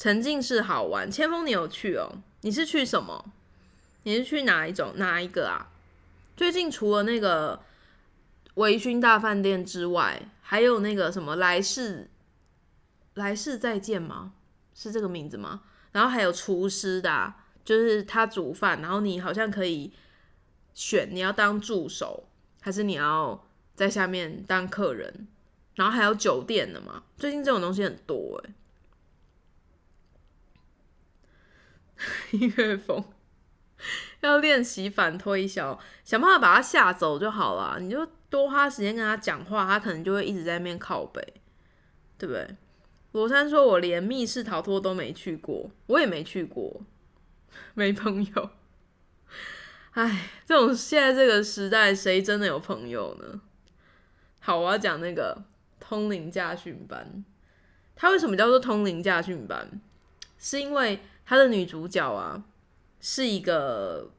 沉浸式好玩，千峰你有去哦？你是去什么？你是去哪一种哪一个啊？最近除了那个微醺大饭店之外，还有那个什么来世来世再见吗？是这个名字吗？然后还有厨师的，就是他煮饭，然后你好像可以选你要当助手，还是你要在下面当客人。然后还有酒店的嘛，最近这种东西很多哎。音乐风要练习反推销，想办法把他吓走就好了。你就多花时间跟他讲话，他可能就会一直在那边靠背，对不对？罗珊说：“我连密室逃脱都没去过，我也没去过，没朋友。哎，这种现在这个时代，谁真的有朋友呢？好，我要讲那个。”通灵驾训班，它为什么叫做通灵驾训班？是因为他的女主角啊，是一个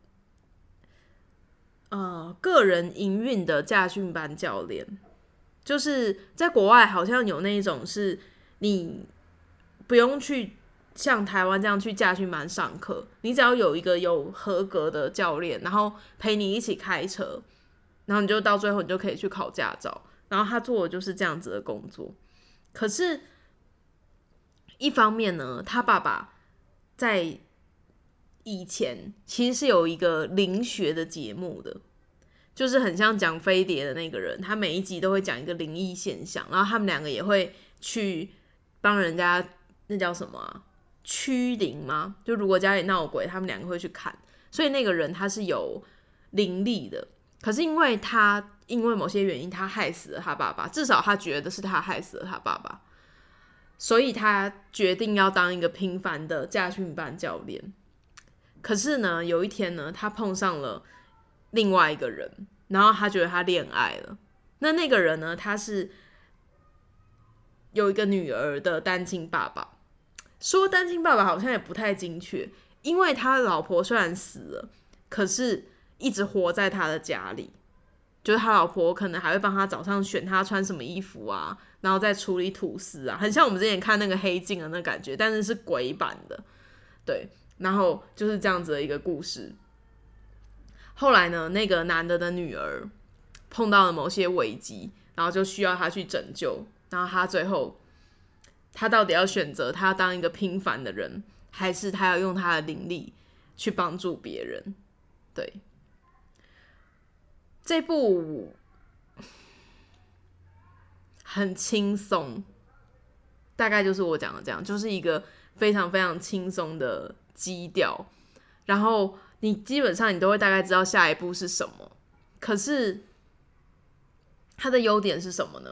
呃个人营运的驾训班教练。就是在国外好像有那一种，是你不用去像台湾这样去驾训班上课，你只要有一个有合格的教练，然后陪你一起开车，然后你就到最后你就可以去考驾照。然后他做的就是这样子的工作，可是，一方面呢，他爸爸在以前其实是有一个灵学的节目的，就是很像讲飞碟的那个人，他每一集都会讲一个灵异现象，然后他们两个也会去帮人家，那叫什么驱灵吗？就如果家里闹鬼，他们两个会去看，所以那个人他是有灵力的，可是因为他。因为某些原因，他害死了他爸爸。至少他觉得是他害死了他爸爸，所以他决定要当一个平凡的驾训班教练。可是呢，有一天呢，他碰上了另外一个人，然后他觉得他恋爱了。那那个人呢，他是有一个女儿的单亲爸爸。说单亲爸爸好像也不太精确，因为他老婆虽然死了，可是一直活在他的家里。就是他老婆可能还会帮他早上选他穿什么衣服啊，然后再处理吐司啊，很像我们之前看那个黑镜的那感觉，但是是鬼版的，对，然后就是这样子的一个故事。后来呢，那个男的的女儿碰到了某些危机，然后就需要他去拯救，然后他最后他到底要选择他当一个平凡的人，还是他要用他的灵力去帮助别人？对。这部很轻松，大概就是我讲的这样，就是一个非常非常轻松的基调。然后你基本上你都会大概知道下一步是什么。可是它的优点是什么呢？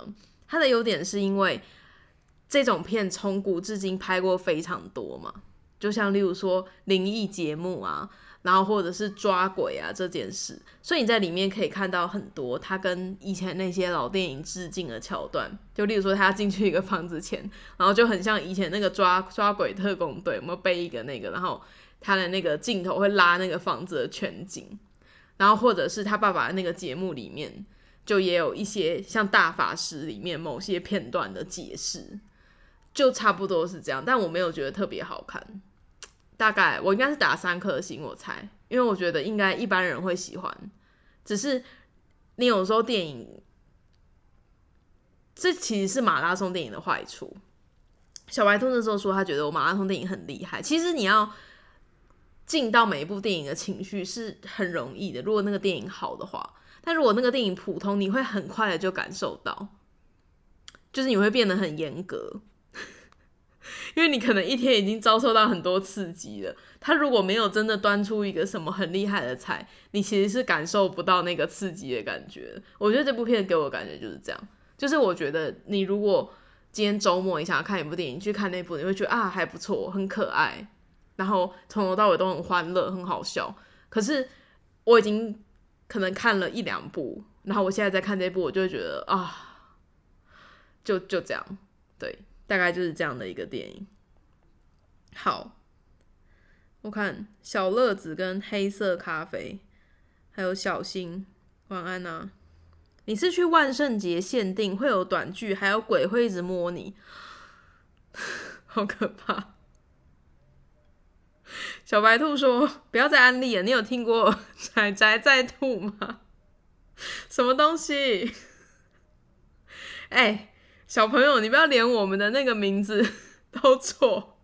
它的优点是因为这种片从古至今拍过非常多嘛，就像例如说灵异节目啊。然后或者是抓鬼啊这件事，所以你在里面可以看到很多他跟以前那些老电影致敬的桥段。就例如说，他进去一个房子前，然后就很像以前那个抓抓鬼特工队，我们背一个那个，然后他的那个镜头会拉那个房子的全景。然后或者是他爸爸那个节目里面，就也有一些像大法师里面某些片段的解释，就差不多是这样。但我没有觉得特别好看。大概我应该是打三颗星，我猜，因为我觉得应该一般人会喜欢。只是你有时候电影，这其实是马拉松电影的坏处。小白兔那时候说他觉得我马拉松电影很厉害，其实你要进到每一部电影的情绪是很容易的，如果那个电影好的话。但如果那个电影普通，你会很快的就感受到，就是你会变得很严格。因为你可能一天已经遭受到很多刺激了，他如果没有真的端出一个什么很厉害的菜，你其实是感受不到那个刺激的感觉。我觉得这部片给我的感觉就是这样，就是我觉得你如果今天周末你想要看一部电影，去看那部，你会觉得啊还不错，很可爱，然后从头到尾都很欢乐，很好笑。可是我已经可能看了一两部，然后我现在在看这部，我就会觉得啊，就就这样，对。大概就是这样的一个电影。好，我看小乐子跟黑色咖啡，还有小新，晚安呐。你是去万圣节限定会有短剧，还有鬼会一直摸你，好可怕。小白兔说：“不要再安利了，你有听过仔仔在吐吗？什么东西？”哎，小朋友，你不要连我们的那个名字 都错。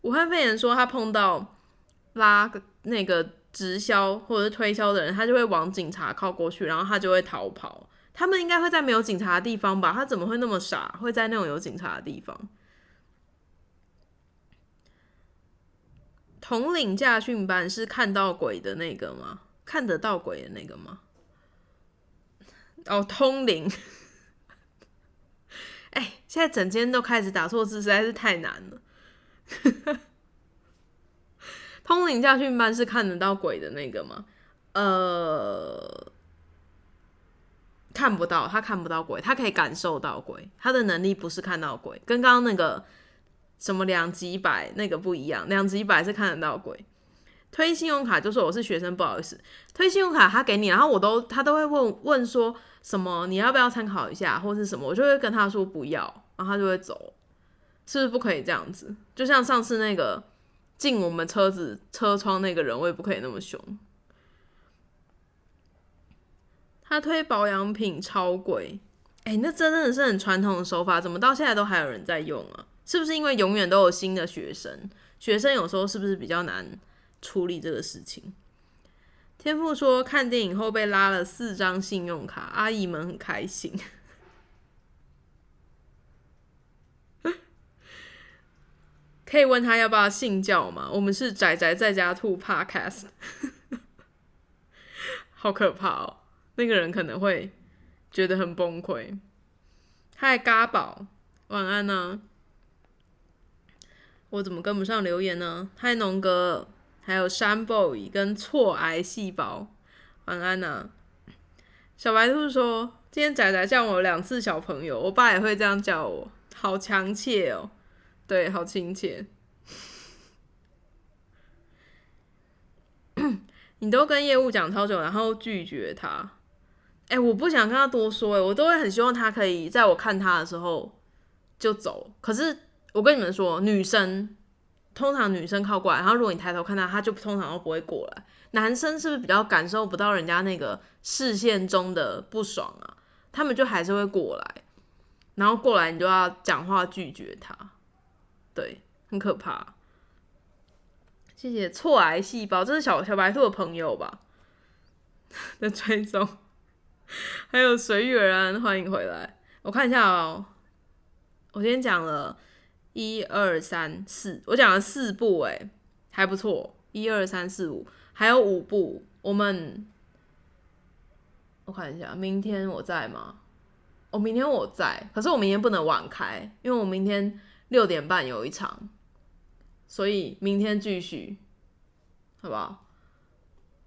武汉肺炎说他碰到拉那个直销或者是推销的人，他就会往警察靠过去，然后他就会逃跑。他们应该会在没有警察的地方吧？他怎么会那么傻，会在那种有警察的地方？统领驾训班是看到鬼的那个吗？看得到鬼的那个吗？哦，通灵。哎，现在整间都开始打错字，实在是太难了。通灵驾训班是看得到鬼的那个吗？呃。看不到，他看不到鬼，他可以感受到鬼。他的能力不是看到鬼，跟刚刚那个什么两级百那个不一样。两级百是看得到鬼。推信用卡就说我是学生，不好意思。推信用卡他给你，然后我都他都会问问说什么你要不要参考一下，或是什么，我就会跟他说不要，然后他就会走。是不是不可以这样子？就像上次那个进我们车子车窗那个人，我也不可以那么凶。他推保养品超贵，哎，那真的是很传统的手法，怎么到现在都还有人在用啊？是不是因为永远都有新的学生？学生有时候是不是比较难处理这个事情？天赋说看电影后被拉了四张信用卡，阿姨们很开心。可以问他要不要信教吗？我们是宅宅在家兔 Podcast，好可怕哦。那个人可能会觉得很崩溃。嗨，嘎宝，晚安呢？我怎么跟不上留言呢？嗨，农哥，还有山 boy 跟错癌细胞，晚安呢？小白兔说：“今天仔仔叫我两次小朋友，我爸也会这样叫我，好强切哦。”对，好亲切。你都跟业务讲超久，然后拒绝他。哎，我不想跟他多说，哎，我都会很希望他可以在我看他的时候就走。可是我跟你们说，女生通常女生靠过来，然后如果你抬头看他，他就通常都不会过来。男生是不是比较感受不到人家那个视线中的不爽啊？他们就还是会过来，然后过来你就要讲话拒绝他，对，很可怕。谢谢错癌细胞，这是小小白兔的朋友吧？的追踪。还有随遇而安，欢迎回来。我看一下哦，我今天讲了一二三四，我讲了四部，哎，还不错。一二三四五，还有五部。我们我看一下，明天我在吗？我明天我在，可是我明天不能晚开，因为我明天六点半有一场，所以明天继续，好不好？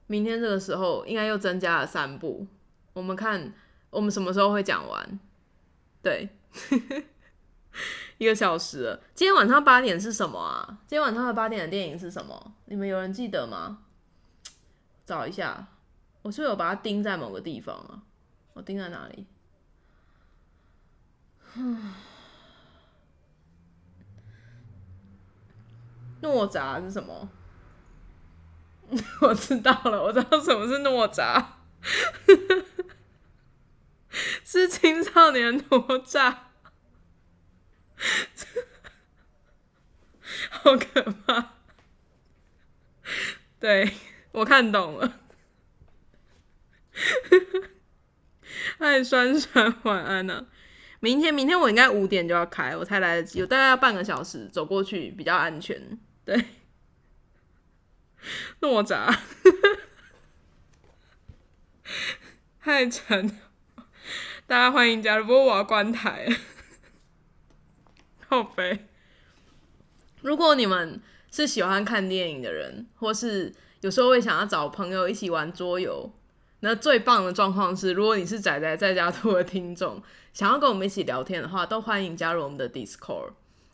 明天这个时候应该又增加了三部。我们看，我们什么时候会讲完？对，一个小时。今天晚上八点是什么啊？今天晚上的八点的电影是什么？你们有人记得吗？找一下，我是不是有把它钉在某个地方啊？我钉在哪里？诺扎是什么？我知道了，我知道什么是诺扎。是青少年哪吒，好可怕！对我看懂了。爱酸酸晚安呢？明天明天我应该五点就要开，我才来得及，我大概要半个小时走过去比较安全。对，诺吒。太沉，大家欢迎加入。不过我要关台，好悲。如果你们是喜欢看电影的人，或是有时候会想要找朋友一起玩桌游，那最棒的状况是，如果你是仔仔在家兔的听众，想要跟我们一起聊天的话，都欢迎加入我们的 Discord。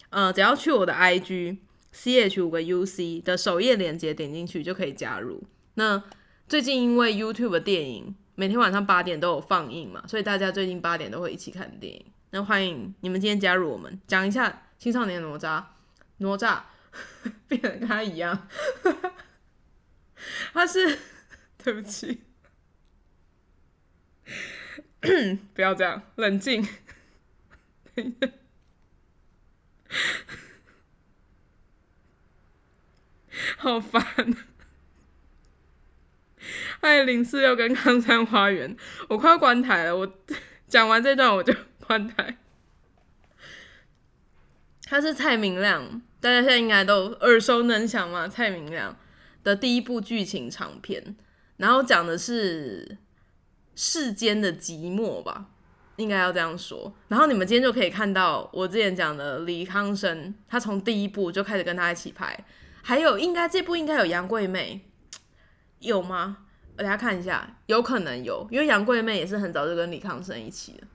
呃，只要去我的 IG C H 五个 U C 的首页链接点进去就可以加入。那最近因为 YouTube 的电影。每天晚上八点都有放映嘛，所以大家最近八点都会一起看电影。那欢迎你们今天加入我们，讲一下青少年哪吒，哪吒 变得跟他一样，他是 对不起，不要这样，冷静。好烦！爱零四六跟康山花园，我快要关台了。我讲完这段我就关台。他是蔡明亮，大家现在应该都耳熟能详嘛？蔡明亮的第一部剧情长片，然后讲的是世间的寂寞吧，应该要这样说。然后你们今天就可以看到我之前讲的李康生，他从第一部就开始跟他一起拍。还有，应该这部应该有杨贵妹，有吗？我等下看一下，有可能有，因为杨贵妹也是很早就跟李康生一起的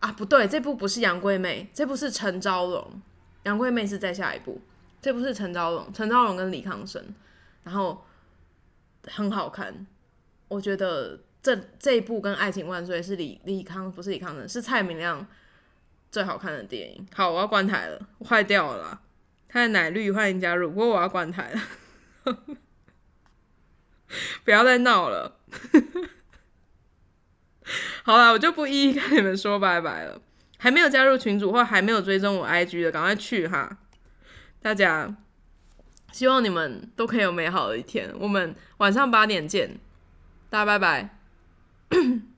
啊。不对，这部不是杨贵妹，这部是陈昭荣，杨贵妹是在下一部。这部是陈昭荣，陈昭荣跟李康生，然后很好看。我觉得这这一部跟《爱情万岁》是李李康不是李康生，是蔡明亮最好看的电影。好，我要关台了，坏掉了。啦。他的奶绿，欢迎加入。不过我要关台了，不要再闹了。好了，我就不一一跟你们说拜拜了。还没有加入群主或还没有追踪我 IG 的，赶快去哈！大家，希望你们都可以有美好的一天。我们晚上八点见，大家拜拜。